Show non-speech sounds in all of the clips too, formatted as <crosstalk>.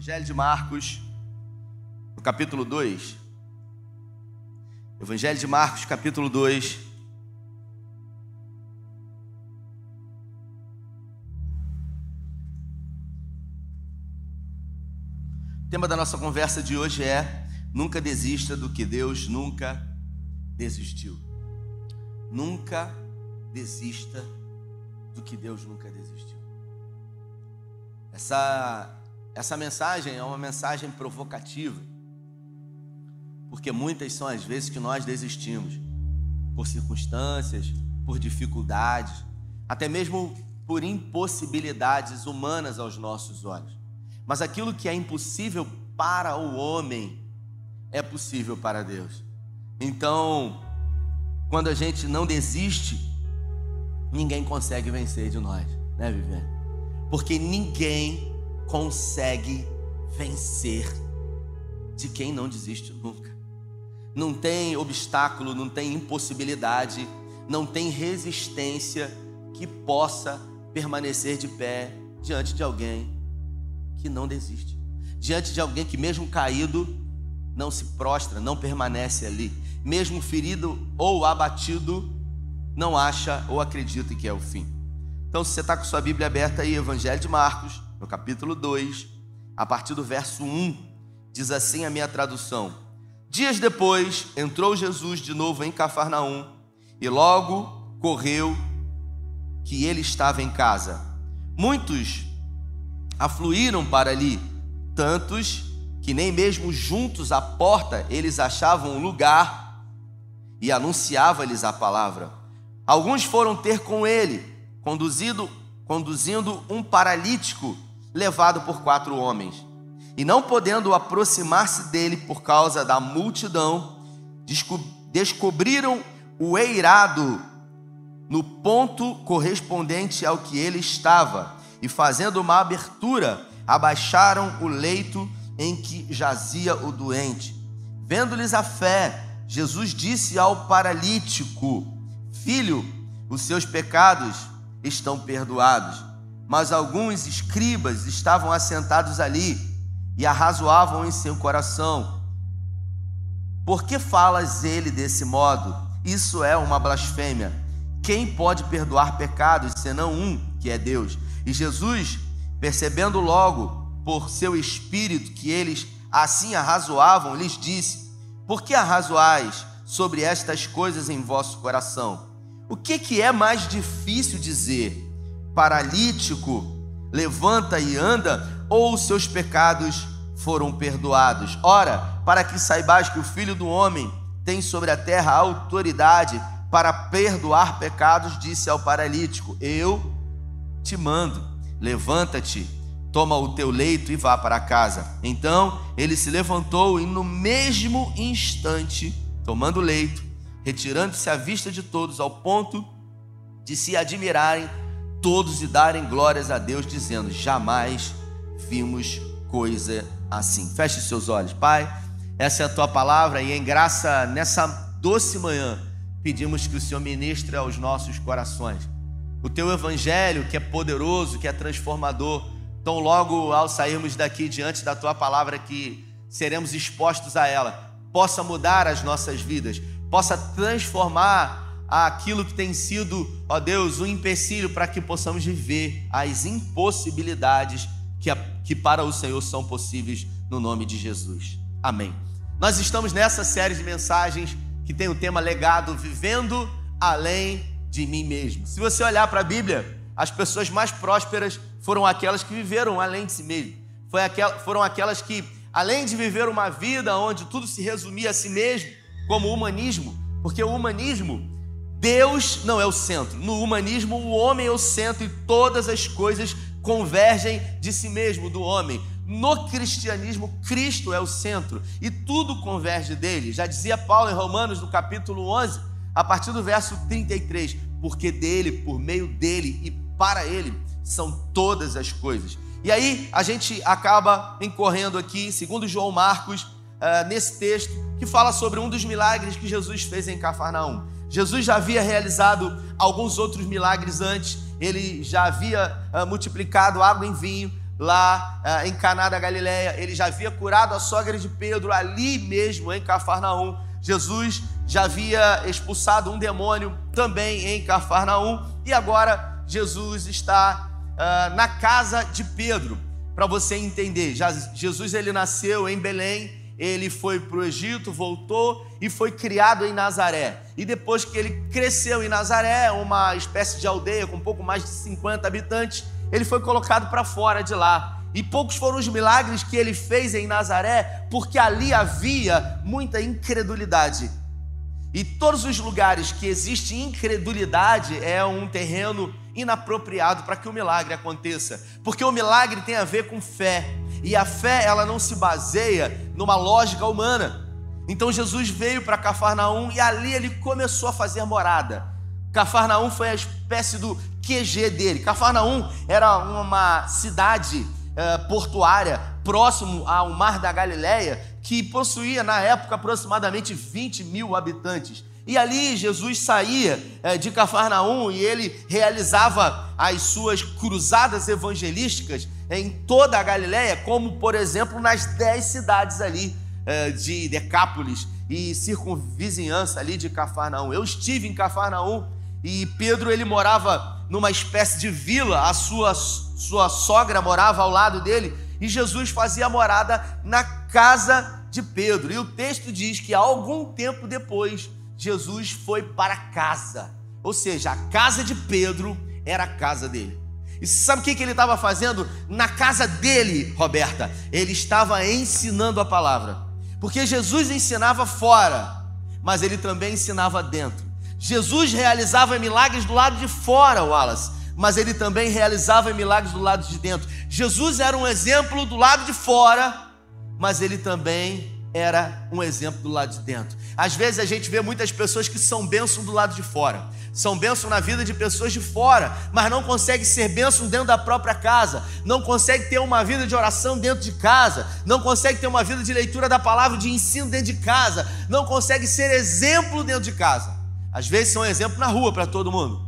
Evangelho de Marcos, no capítulo 2. Evangelho de Marcos, capítulo 2. O tema da nossa conversa de hoje é: Nunca desista do que Deus nunca desistiu. Nunca desista do que Deus nunca desistiu. Essa essa mensagem é uma mensagem provocativa, porque muitas são as vezes que nós desistimos por circunstâncias, por dificuldades, até mesmo por impossibilidades humanas aos nossos olhos. Mas aquilo que é impossível para o homem é possível para Deus. Então, quando a gente não desiste, ninguém consegue vencer de nós, né, Viviane? Porque ninguém consegue vencer de quem não desiste nunca. Não tem obstáculo, não tem impossibilidade, não tem resistência que possa permanecer de pé diante de alguém que não desiste. Diante de alguém que, mesmo caído, não se prostra, não permanece ali. Mesmo ferido ou abatido, não acha ou acredita que é o fim. Então, se você está com sua Bíblia aberta aí, Evangelho de Marcos, no capítulo 2, a partir do verso 1, diz assim a minha tradução: Dias depois entrou Jesus de novo em Cafarnaum e logo correu que ele estava em casa. Muitos afluíram para ali, tantos que nem mesmo juntos à porta eles achavam lugar e anunciava-lhes a palavra. Alguns foram ter com ele, conduzido, conduzindo um paralítico levado por quatro homens. E não podendo aproximar-se dele por causa da multidão, descobriram o eirado no ponto correspondente ao que ele estava, e fazendo uma abertura, abaixaram o leito em que jazia o doente. Vendo-lhes a fé, Jesus disse ao paralítico: Filho, os seus pecados estão perdoados. Mas alguns escribas estavam assentados ali e arrazoavam em seu coração: Por que falas ele desse modo? Isso é uma blasfêmia. Quem pode perdoar pecados senão um, que é Deus? E Jesus, percebendo logo por seu espírito que eles assim arrazoavam, lhes disse: Por que arrazoais sobre estas coisas em vosso coração? O que, que é mais difícil dizer? Paralítico, levanta e anda, ou os seus pecados foram perdoados. Ora, para que saibais que o Filho do Homem tem sobre a terra autoridade para perdoar pecados, disse ao paralítico: Eu te mando, levanta-te, toma o teu leito e vá para casa. Então ele se levantou e, no mesmo instante, tomando o leito, retirando-se à vista de todos, ao ponto de se admirarem todos e darem glórias a Deus, dizendo: jamais vimos coisa assim. Feche seus olhos, Pai. Essa é a tua palavra e em graça nessa doce manhã pedimos que o Senhor ministre aos nossos corações. O teu evangelho, que é poderoso, que é transformador, tão logo ao sairmos daqui diante da tua palavra que seremos expostos a ela, possa mudar as nossas vidas, possa transformar aquilo que tem sido, ó Deus, um empecilho para que possamos viver as impossibilidades que, que para o Senhor são possíveis no nome de Jesus. Amém. Nós estamos nessa série de mensagens que tem o tema legado, vivendo além de mim mesmo. Se você olhar para a Bíblia, as pessoas mais prósperas foram aquelas que viveram além de si mesmo. Aquel, foram aquelas que, além de viver uma vida onde tudo se resumia a si mesmo, como o humanismo, porque o humanismo Deus não é o centro. No humanismo, o homem é o centro e todas as coisas convergem de si mesmo, do homem. No cristianismo, Cristo é o centro e tudo converge dele. Já dizia Paulo em Romanos, no capítulo 11, a partir do verso 33, porque dele, por meio dele e para ele são todas as coisas. E aí a gente acaba incorrendo aqui, segundo João Marcos, uh, nesse texto, que fala sobre um dos milagres que Jesus fez em Cafarnaum. Jesus já havia realizado alguns outros milagres antes, ele já havia uh, multiplicado água em vinho, lá ah, em Caná da Galileia, ele já havia curado a sogra de Pedro ali mesmo em Cafarnaum. Jesus já havia expulsado um demônio também em Cafarnaum e agora Jesus está uh, na casa de Pedro. Para você entender, já, Jesus ele nasceu em Belém, ele foi para o Egito, voltou e foi criado em Nazaré. E depois que ele cresceu em Nazaré, uma espécie de aldeia com um pouco mais de 50 habitantes, ele foi colocado para fora de lá. E poucos foram os milagres que ele fez em Nazaré, porque ali havia muita incredulidade. E todos os lugares que existe incredulidade é um terreno inapropriado para que o milagre aconteça, porque o milagre tem a ver com fé, e a fé ela não se baseia numa lógica humana. Então Jesus veio para Cafarnaum e ali ele começou a fazer morada. Cafarnaum foi a espécie do QG dele. Cafarnaum era uma cidade uh, portuária próximo ao Mar da Galileia que possuía na época aproximadamente 20 mil habitantes. E ali Jesus saía eh, de Cafarnaum e ele realizava as suas cruzadas evangelísticas em toda a Galiléia, como por exemplo nas dez cidades ali eh, de Decápolis e circunvizinhança ali de Cafarnaum. Eu estive em Cafarnaum e Pedro ele morava numa espécie de vila, a sua, sua sogra morava ao lado dele e Jesus fazia morada na casa de Pedro. E o texto diz que algum tempo depois Jesus foi para casa. Ou seja, a casa de Pedro era a casa dele. E sabe o que ele estava fazendo? Na casa dele, Roberta, ele estava ensinando a palavra. Porque Jesus ensinava fora, mas ele também ensinava dentro. Jesus realizava milagres do lado de fora, Wallace, mas ele também realizava milagres do lado de dentro. Jesus era um exemplo do lado de fora, mas ele também era um exemplo do lado de dentro. Às vezes a gente vê muitas pessoas que são bênção do lado de fora, são bênção na vida de pessoas de fora, mas não consegue ser bênção dentro da própria casa, não consegue ter uma vida de oração dentro de casa, não consegue ter uma vida de leitura da palavra, de ensino dentro de casa, não consegue ser exemplo dentro de casa. Às vezes são exemplo na rua para todo mundo,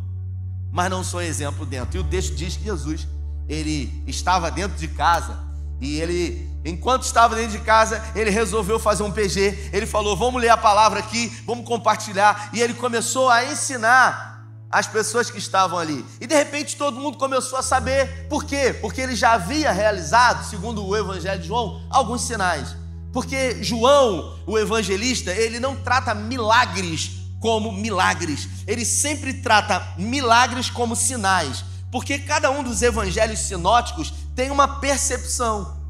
mas não são exemplo dentro. E o texto diz que Jesus, ele estava dentro de casa e ele Enquanto estava dentro de casa, ele resolveu fazer um PG. Ele falou: Vamos ler a palavra aqui, vamos compartilhar. E ele começou a ensinar as pessoas que estavam ali. E de repente todo mundo começou a saber por quê? Porque ele já havia realizado, segundo o Evangelho de João, alguns sinais. Porque João, o evangelista, ele não trata milagres como milagres, ele sempre trata milagres como sinais. Porque cada um dos evangelhos sinóticos tem uma percepção.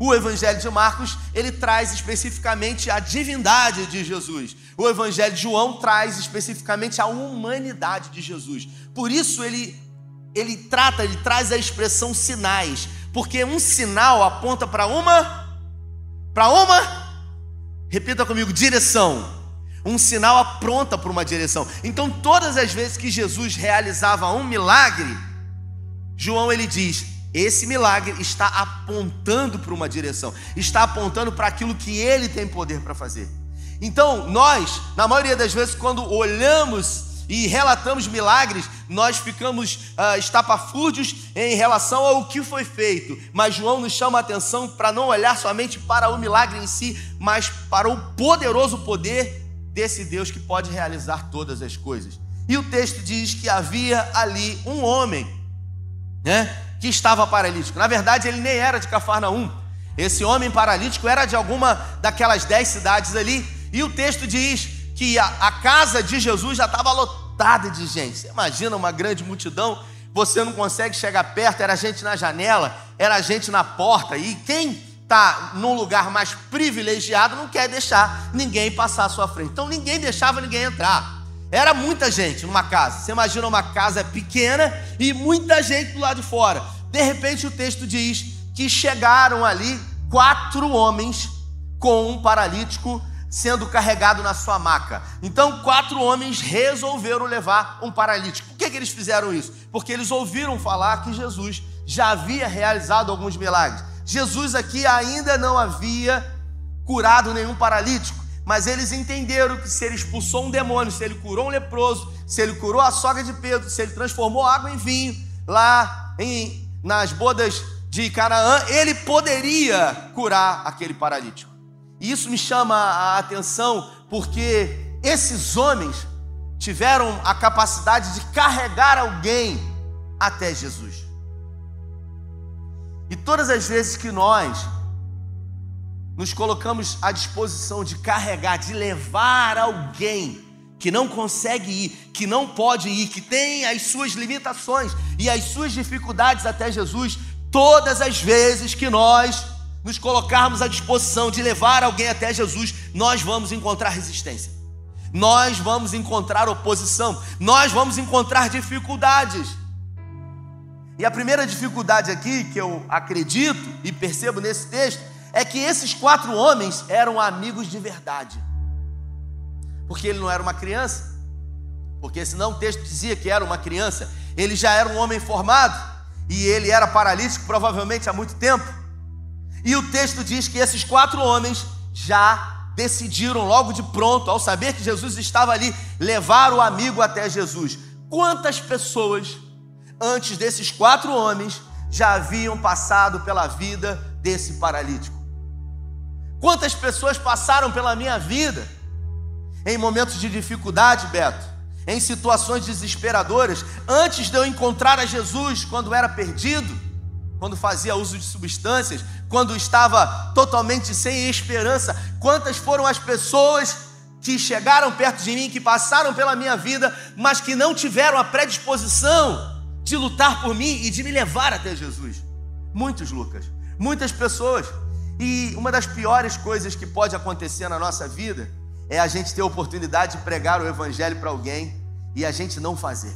O Evangelho de Marcos, ele traz especificamente a divindade de Jesus. O Evangelho de João traz especificamente a humanidade de Jesus. Por isso ele ele trata, ele traz a expressão sinais, porque um sinal aponta para uma para uma Repita comigo, direção. Um sinal apronta para uma direção. Então, todas as vezes que Jesus realizava um milagre, João ele diz: esse milagre está apontando para uma direção, está apontando para aquilo que ele tem poder para fazer. Então, nós, na maioria das vezes, quando olhamos e relatamos milagres, nós ficamos uh, estapafúrdios em relação ao que foi feito. Mas João nos chama a atenção para não olhar somente para o milagre em si, mas para o poderoso poder desse Deus que pode realizar todas as coisas. E o texto diz que havia ali um homem, né? Que estava paralítico. Na verdade, ele nem era de Cafarnaum. Esse homem paralítico era de alguma daquelas dez cidades ali. E o texto diz que a, a casa de Jesus já estava lotada de gente. Você imagina uma grande multidão, você não consegue chegar perto, era gente na janela, era gente na porta. E quem está num lugar mais privilegiado não quer deixar ninguém passar à sua frente. Então ninguém deixava ninguém entrar. Era muita gente numa casa. Você imagina uma casa pequena e muita gente do lado de fora. De repente o texto diz que chegaram ali quatro homens com um paralítico sendo carregado na sua maca. Então, quatro homens resolveram levar um paralítico. Por que, que eles fizeram isso? Porque eles ouviram falar que Jesus já havia realizado alguns milagres. Jesus aqui ainda não havia curado nenhum paralítico mas eles entenderam que se ele expulsou um demônio, se ele curou um leproso, se ele curou a sogra de Pedro, se ele transformou água em vinho, lá em, nas bodas de Canaã, ele poderia curar aquele paralítico. E isso me chama a atenção porque esses homens tiveram a capacidade de carregar alguém até Jesus. E todas as vezes que nós nos colocamos à disposição de carregar, de levar alguém que não consegue ir, que não pode ir, que tem as suas limitações e as suas dificuldades até Jesus, todas as vezes que nós nos colocarmos à disposição de levar alguém até Jesus, nós vamos encontrar resistência, nós vamos encontrar oposição, nós vamos encontrar dificuldades. E a primeira dificuldade aqui que eu acredito e percebo nesse texto é que esses quatro homens eram amigos de verdade porque ele não era uma criança. Porque senão o texto dizia que era uma criança. Ele já era um homem formado e ele era paralítico provavelmente há muito tempo. E o texto diz que esses quatro homens já decidiram logo de pronto, ao saber que Jesus estava ali, levar o amigo até Jesus. Quantas pessoas antes desses quatro homens já haviam passado pela vida desse paralítico? Quantas pessoas passaram pela minha vida? em momentos de dificuldade, Beto, em situações desesperadoras, antes de eu encontrar a Jesus quando era perdido, quando fazia uso de substâncias, quando estava totalmente sem esperança, quantas foram as pessoas que chegaram perto de mim, que passaram pela minha vida, mas que não tiveram a predisposição de lutar por mim e de me levar até Jesus? Muitos, Lucas, muitas pessoas. E uma das piores coisas que pode acontecer na nossa vida é a gente ter a oportunidade de pregar o Evangelho para alguém e a gente não fazer.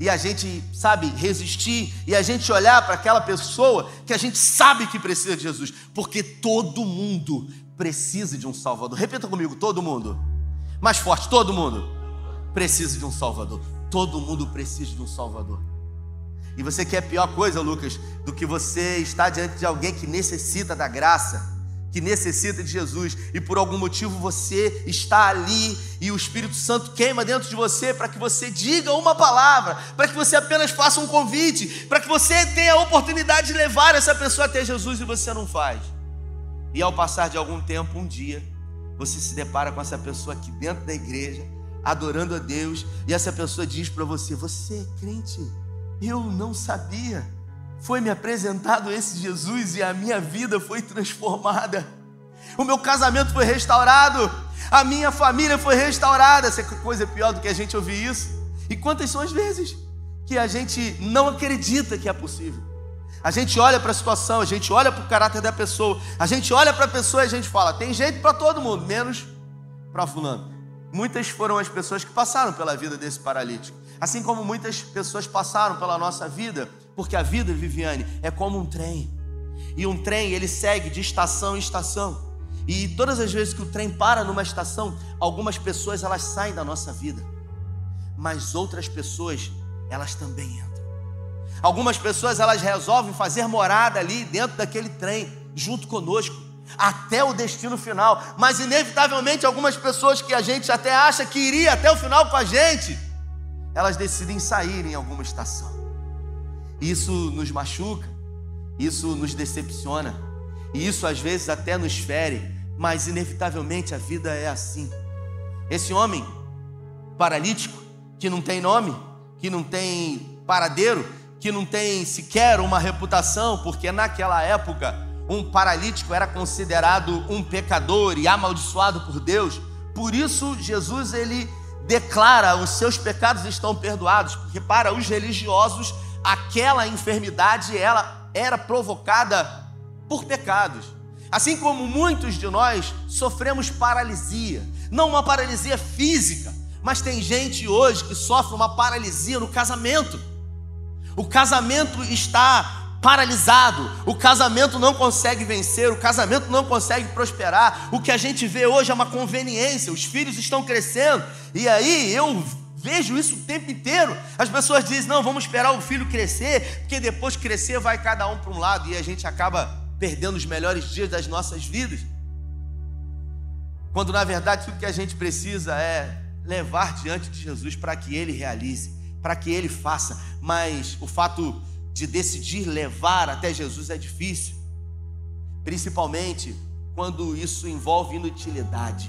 E a gente, sabe, resistir e a gente olhar para aquela pessoa que a gente sabe que precisa de Jesus, porque todo mundo precisa de um Salvador. Repita comigo: todo mundo. Mais forte: todo mundo precisa de um Salvador. Todo mundo precisa de um Salvador. E você quer pior coisa, Lucas, do que você estar diante de alguém que necessita da graça que necessita de Jesus e por algum motivo você está ali e o Espírito Santo queima dentro de você para que você diga uma palavra, para que você apenas faça um convite, para que você tenha a oportunidade de levar essa pessoa até Jesus e você não faz. E ao passar de algum tempo, um dia, você se depara com essa pessoa aqui dentro da igreja, adorando a Deus, e essa pessoa diz para você: Você é crente? Eu não sabia foi me apresentado esse Jesus e a minha vida foi transformada. O meu casamento foi restaurado, a minha família foi restaurada. Essa coisa é pior do que a gente ouvir isso. E quantas são as vezes que a gente não acredita que é possível? A gente olha para a situação, a gente olha para o caráter da pessoa, a gente olha para a pessoa e a gente fala: tem jeito para todo mundo, menos para Fulano. Muitas foram as pessoas que passaram pela vida desse paralítico, assim como muitas pessoas passaram pela nossa vida porque a vida, Viviane, é como um trem. E um trem, ele segue de estação em estação. E todas as vezes que o trem para numa estação, algumas pessoas elas saem da nossa vida. Mas outras pessoas, elas também entram. Algumas pessoas elas resolvem fazer morada ali dentro daquele trem, junto conosco, até o destino final. Mas inevitavelmente algumas pessoas que a gente até acha que iria até o final com a gente, elas decidem sair em alguma estação. Isso nos machuca, isso nos decepciona, e isso às vezes até nos fere, mas inevitavelmente a vida é assim. Esse homem paralítico, que não tem nome, que não tem paradeiro, que não tem sequer uma reputação, porque naquela época um paralítico era considerado um pecador e amaldiçoado por Deus. Por isso Jesus ele declara os seus pecados estão perdoados, porque para os religiosos aquela enfermidade ela era provocada por pecados. Assim como muitos de nós sofremos paralisia, não uma paralisia física, mas tem gente hoje que sofre uma paralisia no casamento. O casamento está paralisado, o casamento não consegue vencer, o casamento não consegue prosperar. O que a gente vê hoje é uma conveniência, os filhos estão crescendo, e aí eu Vejo isso o tempo inteiro. As pessoas dizem: não, vamos esperar o filho crescer, porque depois crescer vai cada um para um lado e a gente acaba perdendo os melhores dias das nossas vidas. Quando na verdade tudo que a gente precisa é levar diante de Jesus para que ele realize, para que ele faça. Mas o fato de decidir levar até Jesus é difícil, principalmente quando isso envolve inutilidade,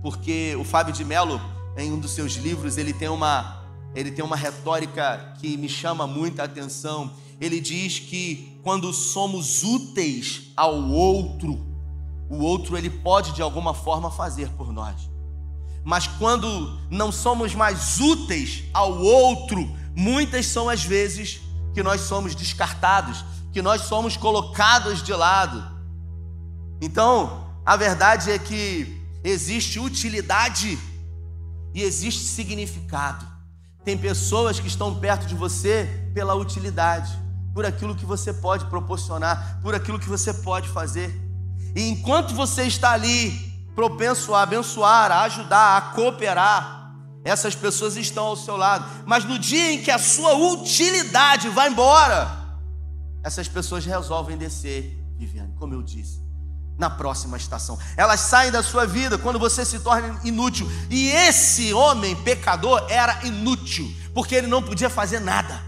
porque o Fábio de Mello, em um dos seus livros, ele tem uma ele tem uma retórica que me chama muita atenção. Ele diz que quando somos úteis ao outro, o outro ele pode de alguma forma fazer por nós. Mas quando não somos mais úteis ao outro, muitas são as vezes que nós somos descartados, que nós somos colocados de lado. Então, a verdade é que existe utilidade e existe significado. Tem pessoas que estão perto de você pela utilidade, por aquilo que você pode proporcionar, por aquilo que você pode fazer. E enquanto você está ali, propenso a abençoar, a ajudar, a cooperar, essas pessoas estão ao seu lado. Mas no dia em que a sua utilidade vai embora, essas pessoas resolvem descer, Viviane, como eu disse na próxima estação. Elas saem da sua vida quando você se torna inútil. E esse homem pecador era inútil, porque ele não podia fazer nada.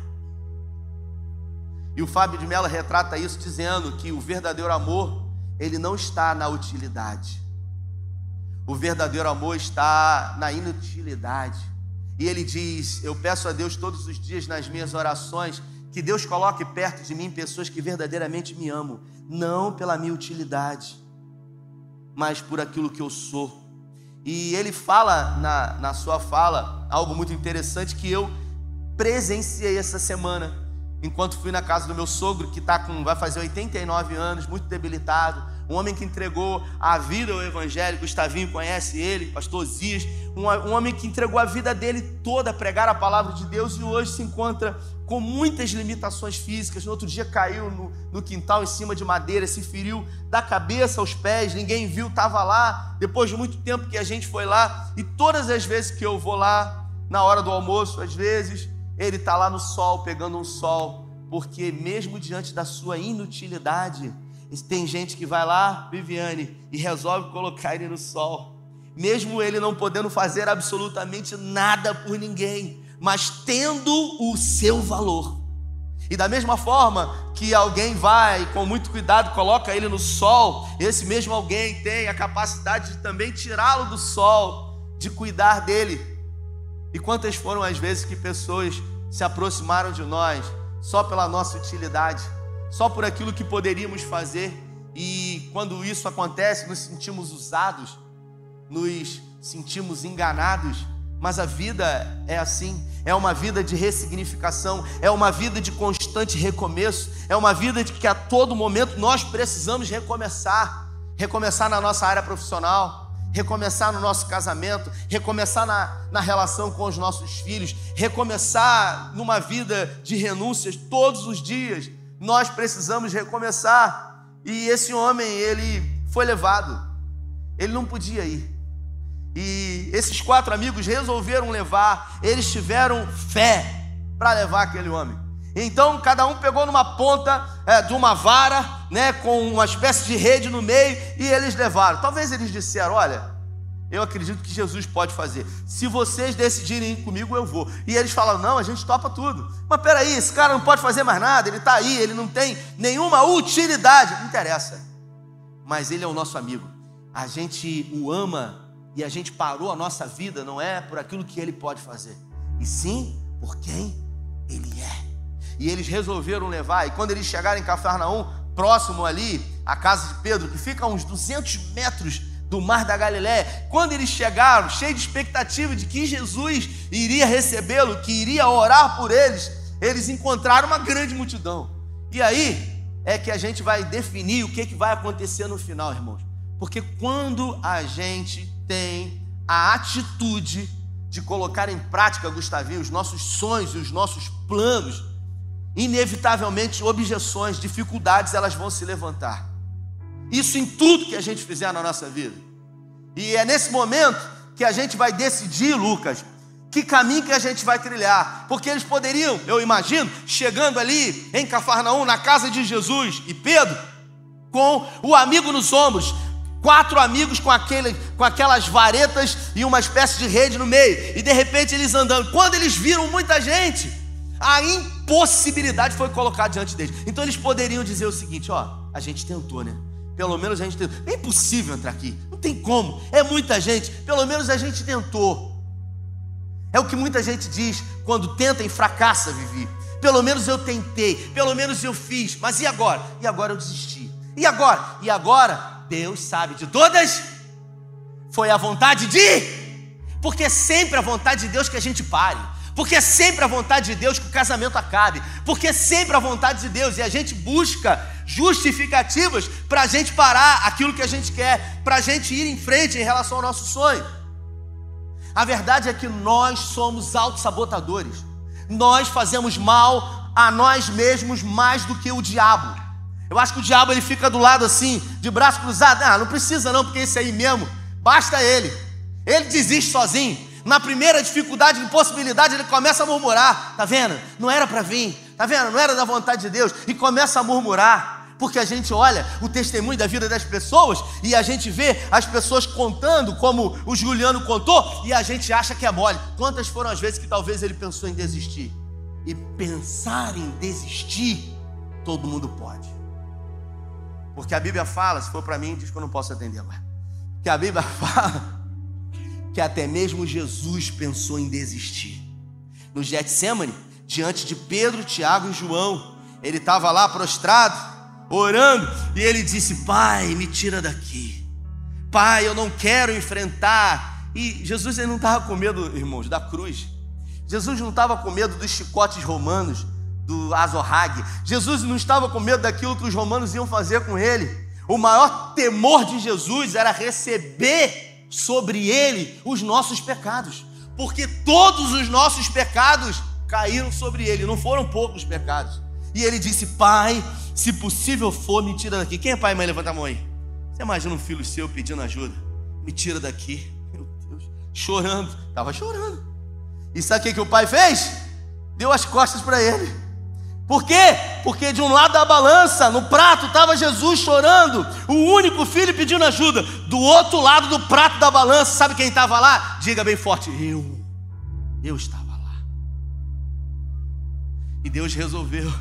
E o Fábio de Mello retrata isso dizendo que o verdadeiro amor, ele não está na utilidade. O verdadeiro amor está na inutilidade. E ele diz: Eu peço a Deus todos os dias nas minhas orações que Deus coloque perto de mim pessoas que verdadeiramente me amam, não pela minha utilidade, mas por aquilo que eu sou. E ele fala na, na sua fala algo muito interessante que eu presenciei essa semana, enquanto fui na casa do meu sogro, que tá com, vai fazer 89 anos, muito debilitado um homem que entregou a vida ao Evangelho, Gustavinho conhece ele, pastor Zias, um, homem que entregou a vida dele toda a pregar a palavra de Deus e hoje se encontra com muitas limitações físicas. No outro dia caiu no, no quintal em cima de madeira, se feriu da cabeça aos pés, ninguém viu, estava lá. Depois de muito tempo que a gente foi lá, e todas as vezes que eu vou lá, na hora do almoço, às vezes, ele está lá no sol, pegando um sol, porque mesmo diante da sua inutilidade, tem gente que vai lá, Viviane, e resolve colocar ele no sol, mesmo ele não podendo fazer absolutamente nada por ninguém, mas tendo o seu valor. E da mesma forma que alguém vai com muito cuidado, coloca ele no sol, esse mesmo alguém tem a capacidade de também tirá-lo do sol, de cuidar dele. E quantas foram as vezes que pessoas se aproximaram de nós só pela nossa utilidade? Só por aquilo que poderíamos fazer. E quando isso acontece, nos sentimos usados, nos sentimos enganados. Mas a vida é assim, é uma vida de ressignificação, é uma vida de constante recomeço, é uma vida de que a todo momento nós precisamos recomeçar, recomeçar na nossa área profissional, recomeçar no nosso casamento, recomeçar na, na relação com os nossos filhos, recomeçar numa vida de renúncias todos os dias, nós precisamos recomeçar. E esse homem, ele foi levado, ele não podia ir. E esses quatro amigos resolveram levar, eles tiveram fé para levar aquele homem. Então cada um pegou numa ponta é, de uma vara, né, com uma espécie de rede no meio, e eles levaram. Talvez eles disseram: Olha, eu acredito que Jesus pode fazer. Se vocês decidirem ir comigo, eu vou. E eles falam: não, a gente topa tudo. Mas peraí, esse cara não pode fazer mais nada, ele está aí, ele não tem nenhuma utilidade. Não interessa. Mas ele é o nosso amigo. A gente o ama e a gente parou a nossa vida, não é por aquilo que ele pode fazer, e sim por quem ele é. E eles resolveram levar, e quando eles chegaram em Cafarnaum, próximo ali, a casa de Pedro, que fica a uns 200 metros do mar da Galiléia, quando eles chegaram, cheios de expectativa de que Jesus iria recebê-lo, que iria orar por eles, eles encontraram uma grande multidão. E aí é que a gente vai definir o que, que vai acontecer no final, irmãos. Porque quando a gente tem a atitude de colocar em prática, Gustavinho, os nossos sonhos e os nossos planos, inevitavelmente objeções, dificuldades, elas vão se levantar. Isso em tudo que a gente fizer na nossa vida. E é nesse momento que a gente vai decidir, Lucas, que caminho que a gente vai trilhar. Porque eles poderiam, eu imagino, chegando ali em Cafarnaum, na casa de Jesus e Pedro, com o amigo nos ombros, quatro amigos com, aquele, com aquelas varetas e uma espécie de rede no meio, e de repente eles andando. Quando eles viram muita gente, A impossibilidade foi colocada diante deles. Então eles poderiam dizer o seguinte: ó, a gente tentou, né? Pelo menos a gente tentou. É impossível entrar aqui. Não tem como. É muita gente. Pelo menos a gente tentou. É o que muita gente diz quando tenta e fracassa, Vivi. Pelo menos eu tentei, pelo menos eu fiz. Mas e agora? E agora eu desisti. E agora? E agora? Deus sabe de todas. Foi a vontade de. Porque é sempre a vontade de Deus que a gente pare. Porque é sempre a vontade de Deus que o casamento acabe. Porque é sempre a vontade de Deus. E a gente busca justificativas para a gente parar aquilo que a gente quer, para a gente ir em frente em relação ao nosso sonho. A verdade é que nós somos autossabotadores. Nós fazemos mal a nós mesmos mais do que o diabo. Eu acho que o diabo ele fica do lado assim, de braço cruzado. Ah, não precisa não, porque esse aí mesmo, basta ele. Ele desiste sozinho. Na primeira dificuldade, impossibilidade, ele começa a murmurar. Tá vendo? Não era para vir. Tá vendo? Não era da vontade de Deus. E começa a murmurar. Porque a gente olha o testemunho da vida das pessoas e a gente vê as pessoas contando, como o Juliano contou, e a gente acha que é mole. Quantas foram as vezes que talvez ele pensou em desistir? E pensar em desistir, todo mundo pode. Porque a Bíblia fala, se for para mim, diz que eu não posso atender agora. Que a Bíblia <laughs> fala que até mesmo Jesus pensou em desistir. No Getsemane, diante de Pedro, Tiago e João, ele estava lá prostrado, orando, e ele disse: Pai, me tira daqui. Pai, eu não quero enfrentar. E Jesus ele não estava com medo, irmãos, da cruz. Jesus não estava com medo dos chicotes romanos, do azorrague. Jesus não estava com medo daquilo que os romanos iam fazer com ele. O maior temor de Jesus era receber sobre ele os nossos pecados, porque todos os nossos pecados caíram sobre ele, não foram poucos pecados. E ele disse: Pai, se possível for, me tira daqui. Quem é pai e mãe? Levanta a mão aí. Você imagina um filho seu pedindo ajuda? Me tira daqui. <laughs> Meu Deus. Chorando. Estava chorando. E sabe o que, o pai fez? Deu as costas para ele. Por quê? Porque de um lado da balança, no prato, estava Jesus chorando, o único filho pedindo ajuda. Do outro lado do prato da balança, sabe quem estava lá? Diga bem forte: Eu. Eu estava. E Deus resolveu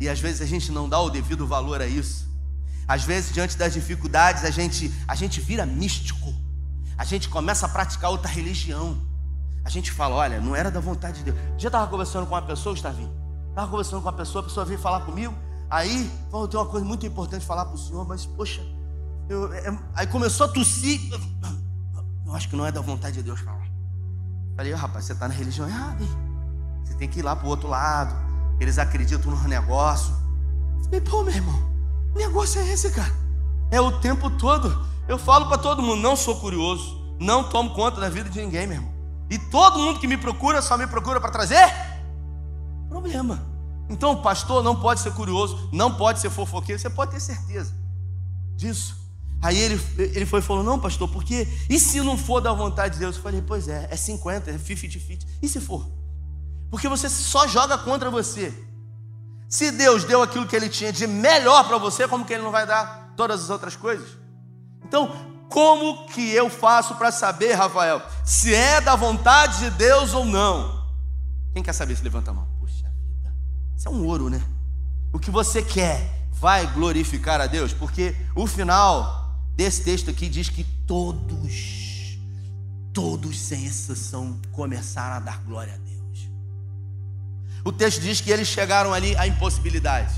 e às vezes a gente não dá o devido valor a isso. Às vezes, diante das dificuldades, a gente, a gente vira místico. A gente começa a praticar outra religião. A gente fala, olha, não era da vontade de Deus. Eu estava conversando com uma pessoa, Gustavinho. Estava conversando com uma pessoa, a pessoa veio falar comigo. Aí, falou, eu tenho uma coisa muito importante falar para o senhor, mas, poxa, eu, é, aí começou a tossir. Eu acho que não é da vontade de Deus falar. Falei, oh, rapaz, você está na religião errada, hein? Você tem que ir lá para o outro lado. Eles acreditam no negócio. Falei, pô, meu irmão, negócio é esse, cara? É o tempo todo. Eu falo para todo mundo, não sou curioso, não tomo conta da vida de ninguém, meu irmão. E todo mundo que me procura só me procura para trazer problema. Então o pastor não pode ser curioso, não pode ser fofoqueiro, você pode ter certeza disso. Aí ele, ele foi e falou: Não, pastor, porque e se não for da vontade de Deus? Eu falei: Pois é, é 50, é 50-50. E se for? Porque você só joga contra você. Se Deus deu aquilo que Ele tinha de melhor para você, como que Ele não vai dar todas as outras coisas? Então, como que eu faço para saber, Rafael, se é da vontade de Deus ou não? Quem quer saber se levanta a mão? Puxa vida, isso é um ouro, né? O que você quer vai glorificar a Deus, porque o final desse texto aqui diz que todos, todos sem exceção, começaram a dar glória a Deus. O texto diz que eles chegaram ali à impossibilidade.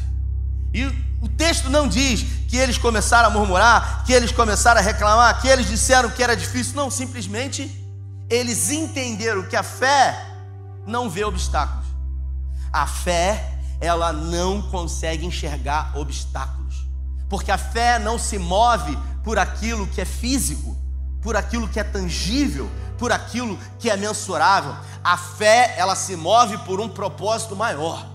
E o texto não diz que eles começaram a murmurar, que eles começaram a reclamar, que eles disseram que era difícil. Não, simplesmente eles entenderam que a fé não vê obstáculos. A fé, ela não consegue enxergar obstáculos. Porque a fé não se move por aquilo que é físico, por aquilo que é tangível, por aquilo que é mensurável. A fé, ela se move por um propósito maior.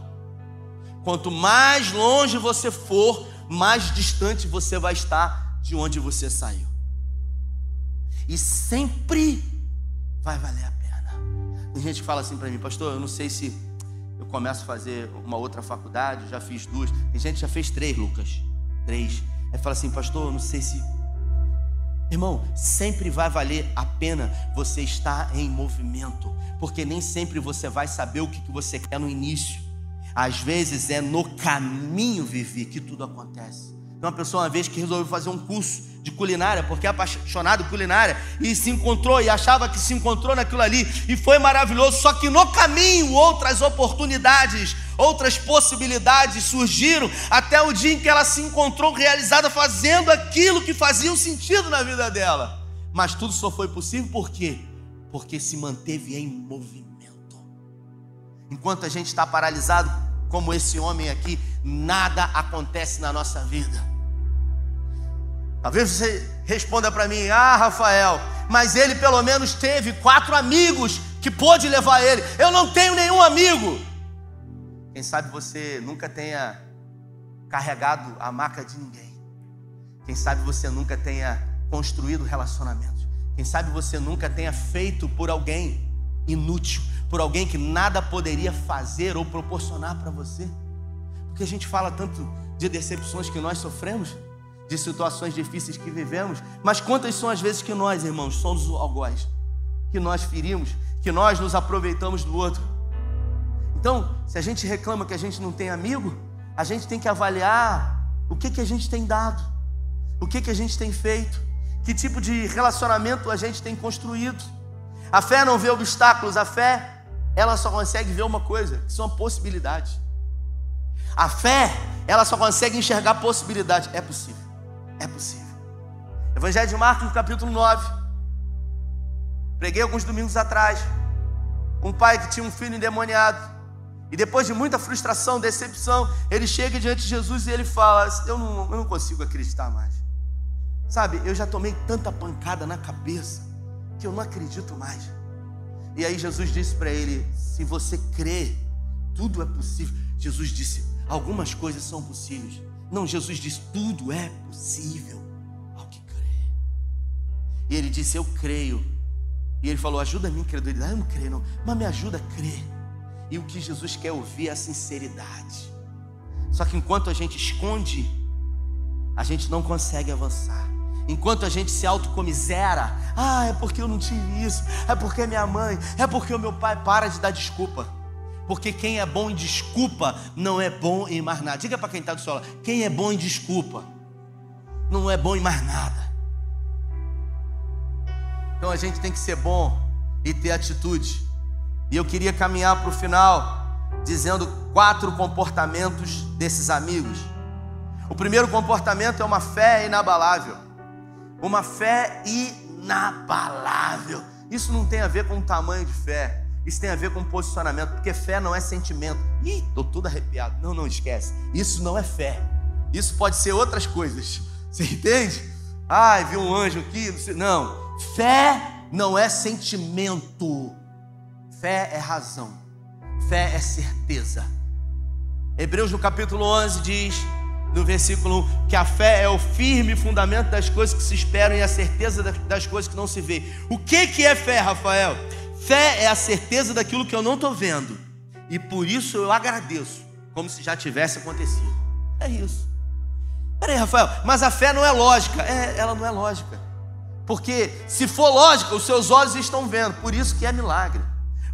Quanto mais longe você for, mais distante você vai estar de onde você saiu. E sempre vai valer a pena. Tem gente que fala assim para mim, pastor, eu não sei se eu começo a fazer uma outra faculdade, já fiz duas. Tem gente que já fez três, Lucas. Três. Aí fala assim, pastor, eu não sei se Irmão, sempre vai valer a pena você estar em movimento, porque nem sempre você vai saber o que você quer no início. Às vezes é no caminho viver que tudo acontece. Tem uma pessoa uma vez que resolveu fazer um curso de culinária, porque é apaixonado por culinária, e se encontrou e achava que se encontrou naquilo ali, e foi maravilhoso. Só que no caminho outras oportunidades, outras possibilidades surgiram, até o dia em que ela se encontrou realizada fazendo aquilo que fazia um sentido na vida dela. Mas tudo só foi possível por quê? Porque se manteve em movimento. Enquanto a gente está paralisado, como esse homem aqui, nada acontece na nossa vida. Talvez você responda para mim: Ah, Rafael, mas ele pelo menos teve quatro amigos que pôde levar ele. Eu não tenho nenhum amigo. Quem sabe você nunca tenha carregado a maca de ninguém. Quem sabe você nunca tenha construído relacionamentos. Quem sabe você nunca tenha feito por alguém inútil, por alguém que nada poderia fazer ou proporcionar para você. Porque a gente fala tanto de decepções que nós sofremos de situações difíceis que vivemos, mas quantas são as vezes que nós, irmãos, somos algoz, que nós ferimos, que nós nos aproveitamos do outro. Então, se a gente reclama que a gente não tem amigo, a gente tem que avaliar o que, que a gente tem dado, o que, que a gente tem feito, que tipo de relacionamento a gente tem construído. A fé não vê obstáculos, a fé, ela só consegue ver uma coisa, que são possibilidades. A fé, ela só consegue enxergar possibilidades. É possível. É possível. Evangelho de Marcos, capítulo 9. Preguei alguns domingos atrás. Um pai que tinha um filho endemoniado. E depois de muita frustração, decepção, ele chega diante de Jesus e ele fala: Eu não, eu não consigo acreditar mais. Sabe, eu já tomei tanta pancada na cabeça que eu não acredito mais. E aí Jesus disse para ele: Se você crê, tudo é possível. Jesus disse: Algumas coisas são possíveis não, Jesus diz: tudo é possível ao que crê. E ele disse: Eu creio. E ele falou: Ajuda a minha incredulidade. Eu não creio, não, mas me ajuda a crer. E o que Jesus quer ouvir é a sinceridade. Só que enquanto a gente esconde, a gente não consegue avançar. Enquanto a gente se autocomisera, ah, é porque eu não tive isso, é porque minha mãe, é porque o meu pai para de dar desculpa. Porque quem é bom em desculpa não é bom em mais nada. Diga para quem está do lado: quem é bom em desculpa não é bom em mais nada. Então a gente tem que ser bom e ter atitude. E eu queria caminhar para o final dizendo quatro comportamentos desses amigos. O primeiro comportamento é uma fé inabalável. Uma fé inabalável. Isso não tem a ver com o tamanho de fé. Isso tem a ver com posicionamento, porque fé não é sentimento. Ih, estou tudo arrepiado. Não, não esquece. Isso não é fé. Isso pode ser outras coisas. <laughs> Você entende? Ai, vi um anjo aqui. Não. Fé não é sentimento. Fé é razão. Fé é certeza. Hebreus no capítulo 11 diz, no versículo 1, que a fé é o firme fundamento das coisas que se esperam e a certeza das coisas que não se vê. O que, que é fé, Rafael? Fé é a certeza daquilo que eu não estou vendo. E por isso eu agradeço, como se já tivesse acontecido. É isso. Peraí, Rafael, mas a fé não é lógica. É, ela não é lógica. Porque se for lógica, os seus olhos estão vendo. Por isso que é milagre.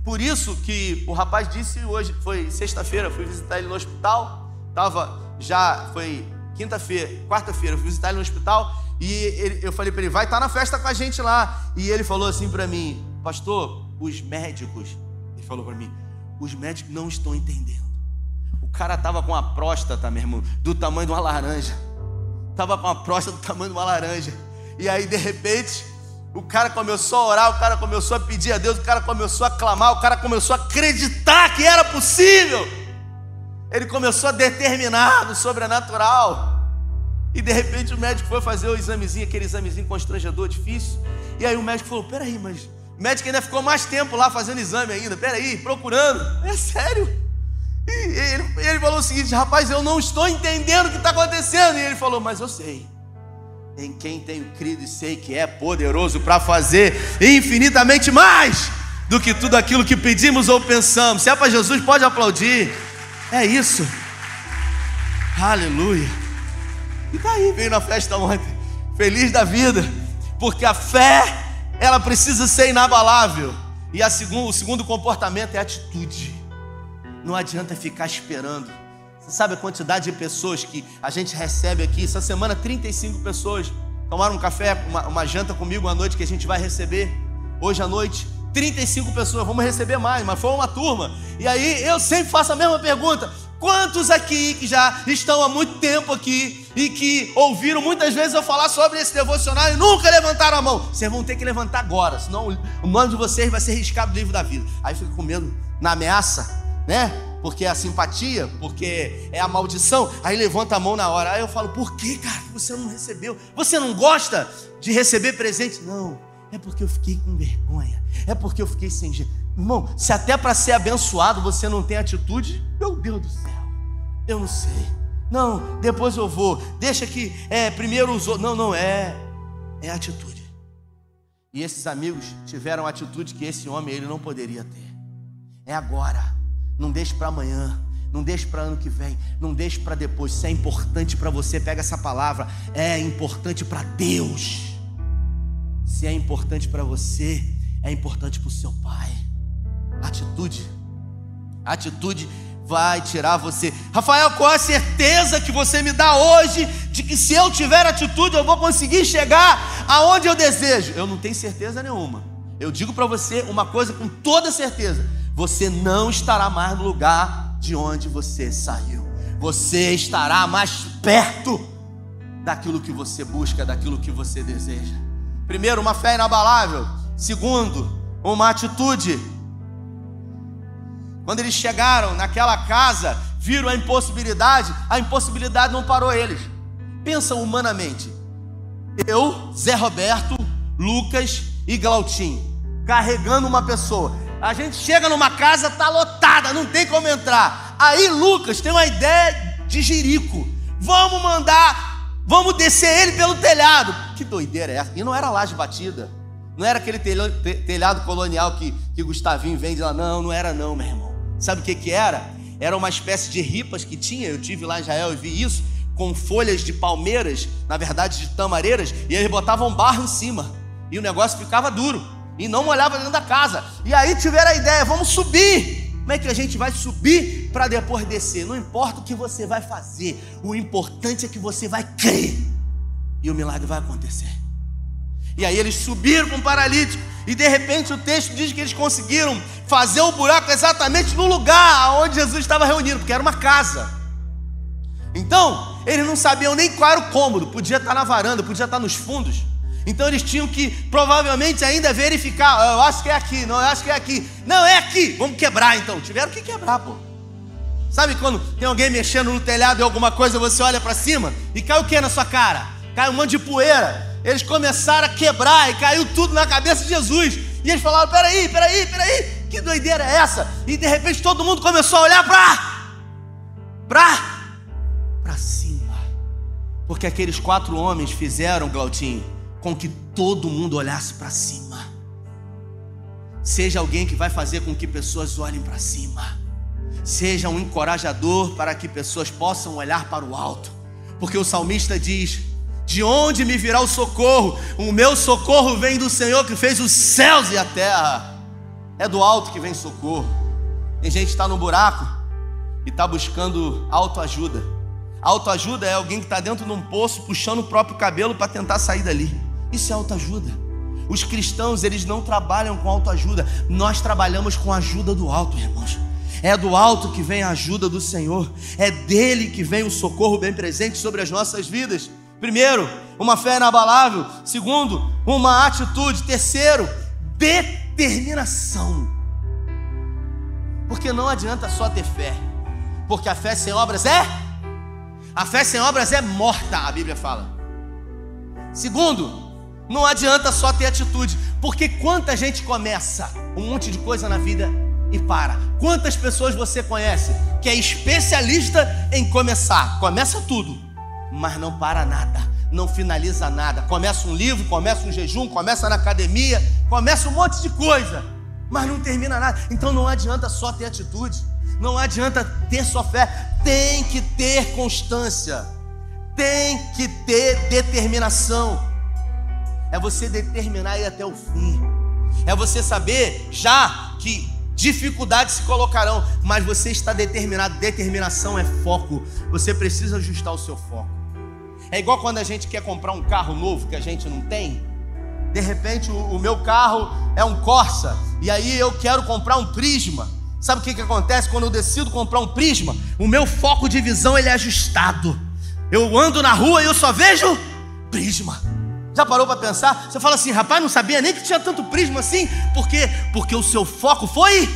Por isso que o rapaz disse hoje, foi sexta-feira, fui visitar ele no hospital. Tava já, foi quinta-feira, quarta-feira, fui visitar ele no hospital. E ele, eu falei para ele, vai estar tá na festa com a gente lá. E ele falou assim para mim, pastor, os médicos, ele falou para mim, os médicos não estão entendendo. O cara tava com a próstata, meu irmão, do tamanho de uma laranja. Tava com a próstata do tamanho de uma laranja. E aí, de repente, o cara começou a orar, o cara começou a pedir a Deus, o cara começou a clamar, o cara começou a acreditar que era possível. Ele começou a determinar no sobrenatural. E de repente o médico foi fazer o examezinho, aquele examezinho constrangedor, difícil. E aí o médico falou: Peraí, mas o médico ainda ficou mais tempo lá fazendo exame ainda. Peraí, procurando. É sério. E ele, ele falou o seguinte: rapaz, eu não estou entendendo o que está acontecendo. E ele falou: mas eu sei. Em quem tenho crido e sei que é poderoso para fazer infinitamente mais do que tudo aquilo que pedimos ou pensamos. Se é para Jesus, pode aplaudir. É isso. Aleluia. E tá aí, veio na festa ontem, feliz da vida Porque a fé, ela precisa ser inabalável. E a segundo, o segundo comportamento é atitude. Não adianta ficar esperando. Você sabe a quantidade de pessoas que a gente recebe aqui? Essa semana, 35 pessoas tomaram um café, uma, uma janta comigo à noite que a gente vai receber hoje à noite. 35 pessoas, vamos receber mais, mas foi uma turma. E aí eu sempre faço a mesma pergunta: quantos aqui que já estão há muito tempo aqui e que ouviram muitas vezes eu falar sobre esse devocional e nunca levantaram a mão? Vocês vão ter que levantar agora, senão o nome de vocês vai ser riscado do livro da vida. Aí fica com medo na ameaça, né? Porque é a simpatia, porque é a maldição. Aí levanta a mão na hora. Aí eu falo: por que, cara, você não recebeu? Você não gosta de receber presente? Não é porque eu fiquei com vergonha. É porque eu fiquei sem jeito. Irmão, se até para ser abençoado você não tem atitude, meu Deus do céu, eu não sei. Não, depois eu vou. Deixa que é, primeiro os outros. Não, não, é, é atitude. E esses amigos tiveram atitude que esse homem ele não poderia ter. É agora. Não deixe para amanhã. Não deixe para ano que vem, não deixe para depois. Se é importante para você, pega essa palavra. É importante para Deus. Se é importante para você, é importante para o seu pai. Atitude. Atitude vai tirar você. Rafael, qual a certeza que você me dá hoje de que se eu tiver atitude eu vou conseguir chegar aonde eu desejo? Eu não tenho certeza nenhuma. Eu digo para você uma coisa com toda certeza: você não estará mais no lugar de onde você saiu. Você estará mais perto daquilo que você busca, daquilo que você deseja. Primeiro, uma fé inabalável. Segundo, uma atitude. Quando eles chegaram naquela casa, viram a impossibilidade, a impossibilidade não parou eles. Pensa humanamente. Eu, Zé Roberto, Lucas e Glautim, carregando uma pessoa. A gente chega numa casa, tá lotada, não tem como entrar. Aí Lucas tem uma ideia de jirico. Vamos mandar Vamos descer ele pelo telhado. Que doideira é essa? E não era laje batida. Não era aquele telhado colonial que, que Gustavinho vende lá. Não, não era não, meu irmão. Sabe o que, que era? Era uma espécie de ripas que tinha. Eu tive lá em Israel e vi isso. Com folhas de palmeiras, na verdade de tamareiras. E eles botavam barro em cima. E o negócio ficava duro. E não molhava dentro da casa. E aí tiveram a ideia: vamos subir como é que a gente vai subir para depois descer? Não importa o que você vai fazer, o importante é que você vai crer e o milagre vai acontecer. E aí eles subiram com o paralítico, e de repente o texto diz que eles conseguiram fazer o buraco exatamente no lugar onde Jesus estava reunido, porque era uma casa. Então, eles não sabiam nem qual era o cômodo, podia estar na varanda, podia estar nos fundos. Então eles tinham que provavelmente ainda verificar. Eu acho que é aqui, não, eu acho que é aqui. Não, é aqui. Vamos quebrar então. Tiveram que quebrar, pô. Sabe quando tem alguém mexendo no telhado e alguma coisa, você olha para cima e cai o que na sua cara? Cai um monte de poeira. Eles começaram a quebrar e caiu tudo na cabeça de Jesus. E eles falaram: peraí, peraí, peraí, que doideira é essa? E de repente todo mundo começou a olhar para. para. para cima. Porque aqueles quatro homens fizeram, Glautinho com que todo mundo olhasse para cima. Seja alguém que vai fazer com que pessoas olhem para cima. Seja um encorajador para que pessoas possam olhar para o alto. Porque o salmista diz: De onde me virá o socorro? O meu socorro vem do Senhor que fez os céus e a terra. É do alto que vem socorro. Tem gente que está no buraco e está buscando autoajuda. Autoajuda é alguém que está dentro de um poço puxando o próprio cabelo para tentar sair dali. Isso é autoajuda. Os cristãos, eles não trabalham com autoajuda. Nós trabalhamos com a ajuda do alto, irmãos. É do alto que vem a ajuda do Senhor. É dele que vem o socorro bem presente sobre as nossas vidas. Primeiro, uma fé inabalável. Segundo, uma atitude. Terceiro, determinação. Porque não adianta só ter fé. Porque a fé sem obras é? A fé sem obras é morta, a Bíblia fala. Segundo, não adianta só ter atitude, porque quanta gente começa um monte de coisa na vida e para. Quantas pessoas você conhece que é especialista em começar? Começa tudo, mas não para nada, não finaliza nada. Começa um livro, começa um jejum, começa na academia, começa um monte de coisa, mas não termina nada. Então não adianta só ter atitude, não adianta ter só fé, tem que ter constância, tem que ter determinação. é você determinar ir até o fim, é você saber já que dificuldades se colocarão, mas você está determinado. Determinação é foco, você precisa ajustar o seu foco. É igual quando a gente quer comprar um carro novo que a gente não tem. De repente, o, meu carro é um Corsa, e aí eu quero comprar um Prisma. Sabe o que, que acontece quando eu decido comprar um Prisma? O meu foco de visão ele é ajustado. Eu ando na rua e eu só vejo Prisma. Já parou para pensar? Você fala assim, rapaz, não sabia nem que tinha tanto prisma assim. Por quê? Porque o seu foco foi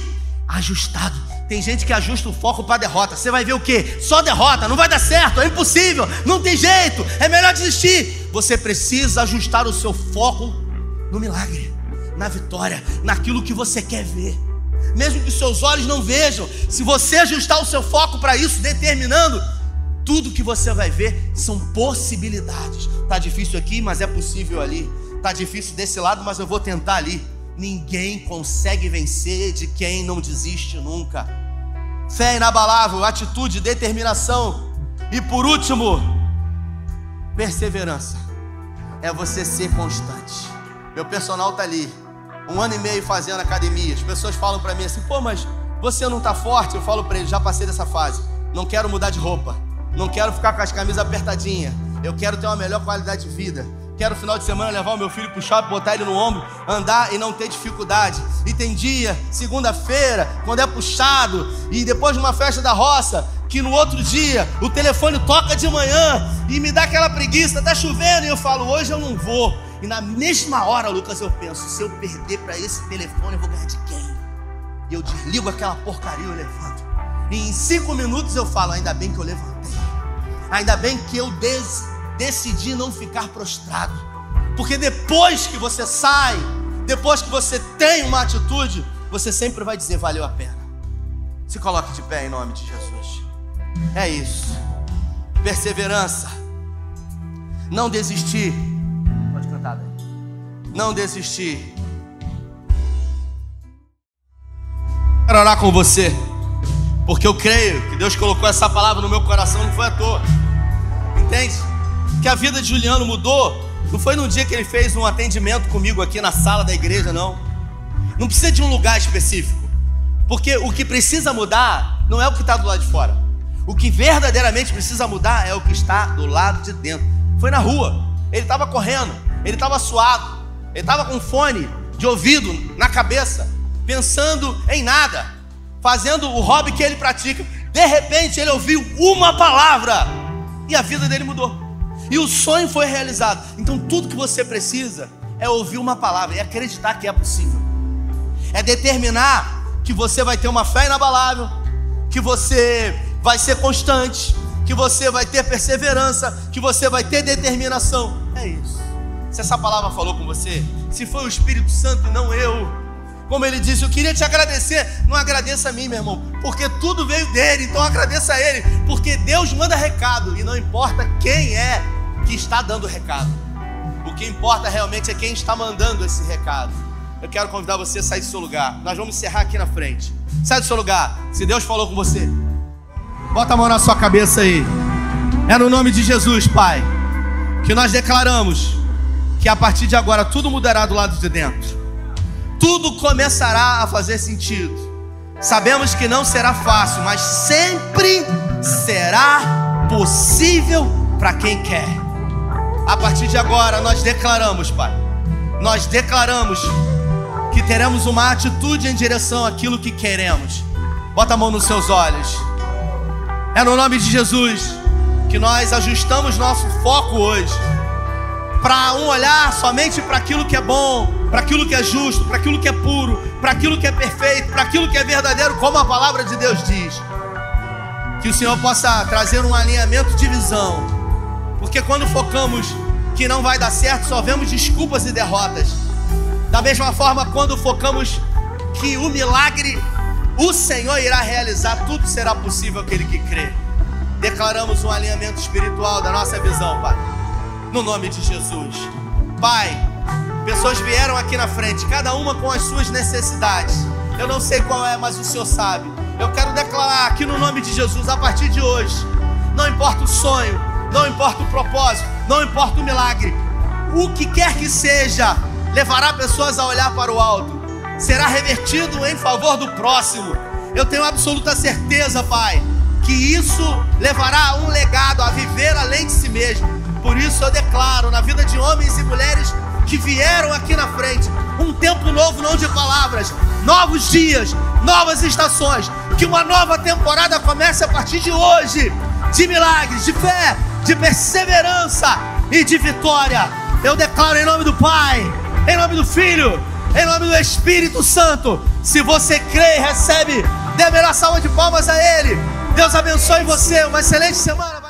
ajustado. Tem gente que ajusta o foco para derrota. Você vai ver o quê? Só derrota, não vai dar certo, é impossível, não tem jeito, é melhor desistir. Você precisa ajustar o seu foco no milagre, na vitória, naquilo que você quer ver. Mesmo que seus olhos não vejam, se você ajustar o seu foco para isso, determinando, tudo que você vai ver são possibilidades. Tá difícil aqui, mas é possível ali. Tá difícil desse lado, mas eu vou tentar ali. Ninguém consegue vencer de quem não desiste nunca. Fé inabalável, atitude, determinação. E por último, perseverança. É você ser constante. Meu personal tá ali, um ano e meio fazendo academia. As pessoas falam para mim assim: pô, mas você não tá forte? Eu falo para eles: já passei dessa fase. Não quero mudar de roupa. Não quero ficar com as camisas apertadinhas. Eu quero ter uma melhor qualidade de vida. Quero final de semana levar o meu filho pro shopping, botar ele no ombro, andar e não ter dificuldade. E tem dia, segunda-feira, quando é puxado, e depois de uma festa da roça, que no outro dia o telefone toca de manhã e me dá aquela preguiça, tá chovendo, e eu falo, hoje eu não vou. E na mesma hora, Lucas, eu penso, se eu perder para esse telefone, eu vou ganhar de quem? E eu desligo aquela porcaria eu levanto. E em cinco minutos eu falo, ainda bem que eu levantei. Ainda bem que eu des decidi não ficar prostrado. Porque depois que você sai, depois que você tem uma atitude, você sempre vai dizer: valeu a pena. Se coloque de pé em nome de Jesus. É isso. Perseverança. Não desistir. Pode cantar daí. Não desistir. Quero orar com você. Porque eu creio que Deus colocou essa palavra no meu coração, não foi à toa. Entende? Que a vida de Juliano mudou. Não foi no dia que ele fez um atendimento comigo aqui na sala da igreja, não. Não precisa de um lugar específico. Porque o que precisa mudar não é o que está do lado de fora. O que verdadeiramente precisa mudar é o que está do lado de dentro. Foi na rua. Ele estava correndo. Ele estava suado. Ele estava com fone de ouvido na cabeça. Pensando em nada fazendo o hobby que ele pratica. De repente ele ouviu uma palavra e a vida dele mudou. E o sonho foi realizado. Então tudo que você precisa é ouvir uma palavra e acreditar que é possível. É determinar que você vai ter uma fé inabalável, que você vai ser constante, que você vai ter perseverança, que você vai ter determinação. É isso. Se essa palavra falou com você, se foi o Espírito Santo e não eu, como ele disse, eu queria te agradecer. Não agradeça a mim, meu irmão, porque tudo veio dele. Então agradeça a ele, porque Deus manda recado e não importa quem é que está dando o recado. O que importa realmente é quem está mandando esse recado. Eu quero convidar você a sair do seu lugar. Nós vamos encerrar aqui na frente. Sai do seu lugar. Se Deus falou com você, bota a mão na sua cabeça aí. É no nome de Jesus, Pai, que nós declaramos que a partir de agora tudo mudará do lado de dentro tudo começará a fazer sentido. Sabemos que não será fácil, mas sempre será possível para quem quer. A partir de agora, nós declaramos, Pai, nós declaramos que teremos uma atitude em direção àquilo que queremos. Bota a mão nos seus olhos. É no nome de Jesus que nós ajustamos nosso foco hoje para um olhar somente para aquilo que é bom, para aquilo que é justo, para aquilo que é puro, para aquilo que é perfeito, para aquilo que é verdadeiro, como a palavra de Deus diz. Que o Senhor possa trazer um alinhamento de visão, porque quando focamos que não vai dar certo, só vemos desculpas e derrotas. Da mesma forma, quando focamos que o milagre o Senhor irá realizar, tudo será possível aquele que crê. Declaramos um alinhamento espiritual da nossa visão, Pai no nome de Jesus. Pai, pessoas vieram aqui na frente, cada uma com as suas necessidades. Eu não sei qual é, mas o Senhor sabe. Eu quero declarar aqui no nome de Jesus, a partir de hoje, não importa o sonho, não importa o propósito, não importa o milagre, o que quer que seja, levará pessoas a olhar para o alto, será revertido em favor do próximo. Eu tenho absoluta certeza, Pai, que isso levará um legado a viver além de si mesmo. Por isso eu declaro na vida de homens e mulheres que vieram aqui na frente um tempo novo, não de palavras, novos dias, novas estações, que uma nova temporada comece a partir de hoje, de milagres, de fé, de perseverança e de vitória. Eu declaro em nome do Pai, em nome do Filho, em nome do Espírito Santo. Se você crê e recebe, dê a melhor salva de palmas a Ele. Deus abençoe você. Uma excelente semana.